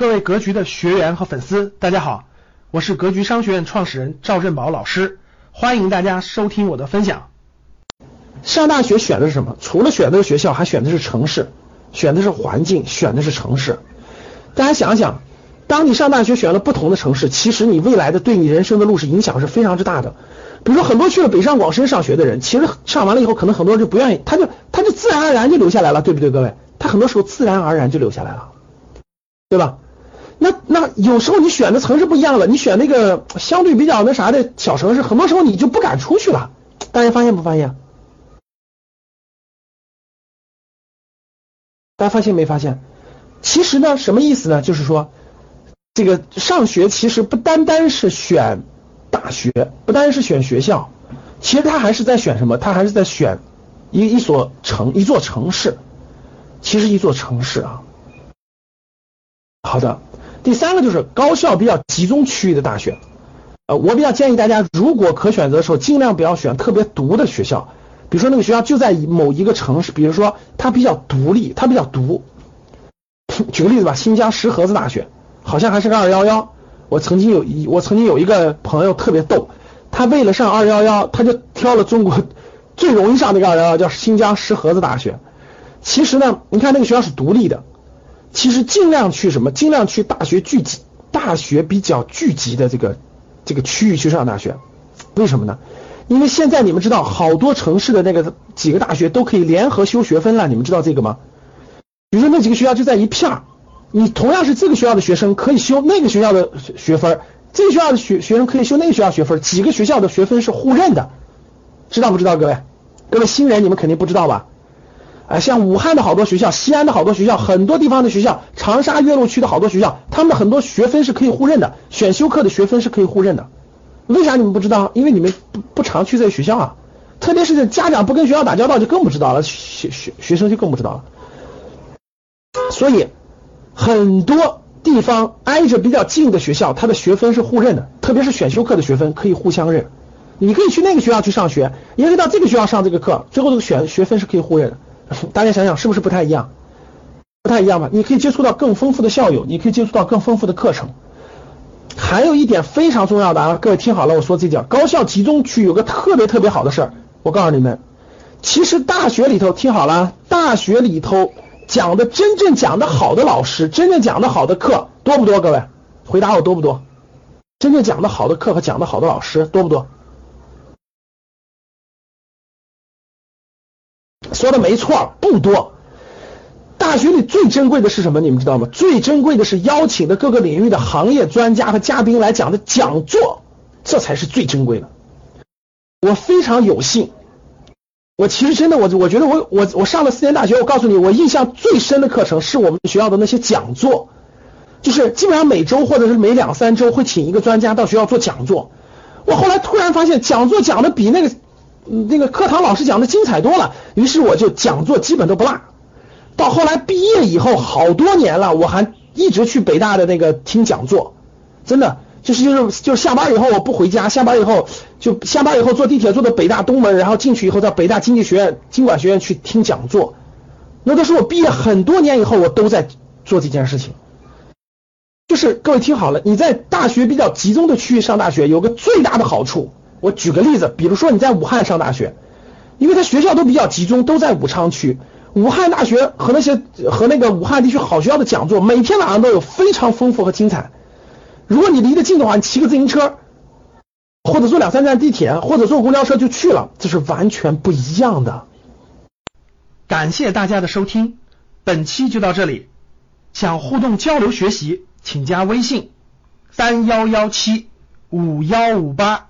各位格局的学员和粉丝，大家好，我是格局商学院创始人赵振宝老师，欢迎大家收听我的分享。上大学选的是什么？除了选的是学校，还选的是城市，选的是环境，选的是城市。大家想想，当你上大学选了不同的城市，其实你未来的对你人生的路是影响是非常之大的。比如说，很多去了北上广深上学的人，其实上完了以后，可能很多人就不愿意，他就他就自然而然就留下来了，对不对，各位？他很多时候自然而然就留下来了，对吧？那那有时候你选的城市不一样了，你选那个相对比较那啥的小城市，很多时候你就不敢出去了。大家发现不发现？大家发现没发现？其实呢，什么意思呢？就是说，这个上学其实不单单是选大学，不单是选学校，其实他还是在选什么？他还是在选一一所城，一座城市。其实一座城市啊。好的。第三个就是高校比较集中区域的大学，呃，我比较建议大家，如果可选择的时候，尽量不要选特别独的学校，比如说那个学校就在某一个城市，比如说它比较独立，它比较独。举个例子吧，新疆石河子大学，好像还是个二幺幺。我曾经有一，我曾经有一个朋友特别逗，他为了上二幺幺，他就挑了中国最容易上的一个二幺幺，叫新疆石河子大学。其实呢，你看那个学校是独立的。其实尽量去什么？尽量去大学聚集、大学比较聚集的这个这个区域去上大学。为什么呢？因为现在你们知道，好多城市的那个几个大学都可以联合修学分了。你们知道这个吗？比如说那几个学校就在一片儿，你同样是这个学校的学生可以修那个学校的学分，这个学校的学学生可以修那个学校学分，几个学校的学分是互认的，知道不知道？各位，各位新人你们肯定不知道吧？啊，像武汉的好多学校，西安的好多学校，很多地方的学校，长沙岳麓区的好多学校，他们的很多学分是可以互认的，选修课的学分是可以互认的。为啥你们不知道？因为你们不不常去这个学校啊，特别是家长不跟学校打交道，就更不知道了，学学学生就更不知道了。所以很多地方挨着比较近的学校，它的学分是互认的，特别是选修课的学分可以互相认。你可以去那个学校去上学，也可以到这个学校上这个课，最后这个选学分是可以互认的。大家想想是不是不太一样？不太一样吧？你可以接触到更丰富的校友，你可以接触到更丰富的课程。还有一点非常重要的啊，各位听好了，我说这讲高校集中区有个特别特别好的事儿，我告诉你们，其实大学里头听好了，大学里头讲的真正讲的好的老师，真正讲的好的课多不多？各位回答我多不多？真正讲的好的课和讲的好的老师多不多？说的没错，不多。大学里最珍贵的是什么？你们知道吗？最珍贵的是邀请的各个领域的行业专家和嘉宾来讲的讲座，这才是最珍贵的。我非常有幸，我其实真的，我我觉得我我我上了四年大学，我告诉你，我印象最深的课程是我们学校的那些讲座，就是基本上每周或者是每两三周会请一个专家到学校做讲座。我后来突然发现，讲座讲的比那个。那个课堂老师讲的精彩多了，于是我就讲座基本都不落。到后来毕业以后，好多年了，我还一直去北大的那个听讲座，真的就是就是就是下班以后我不回家，下班以后就下班以后坐地铁坐到北大东门，然后进去以后到北大经济学院、经管学院去听讲座。那都是我毕业很多年以后，我都在做这件事情。就是各位听好了，你在大学比较集中的区域上大学，有个最大的好处。我举个例子，比如说你在武汉上大学，因为他学校都比较集中，都在武昌区。武汉大学和那些和那个武汉地区好学校的讲座，每天晚上都有非常丰富和精彩。如果你离得近的话，你骑个自行车，或者坐两三站地铁，或者坐公交车就去了，这是完全不一样的。感谢大家的收听，本期就到这里。想互动交流学习，请加微信三幺幺七五幺五八。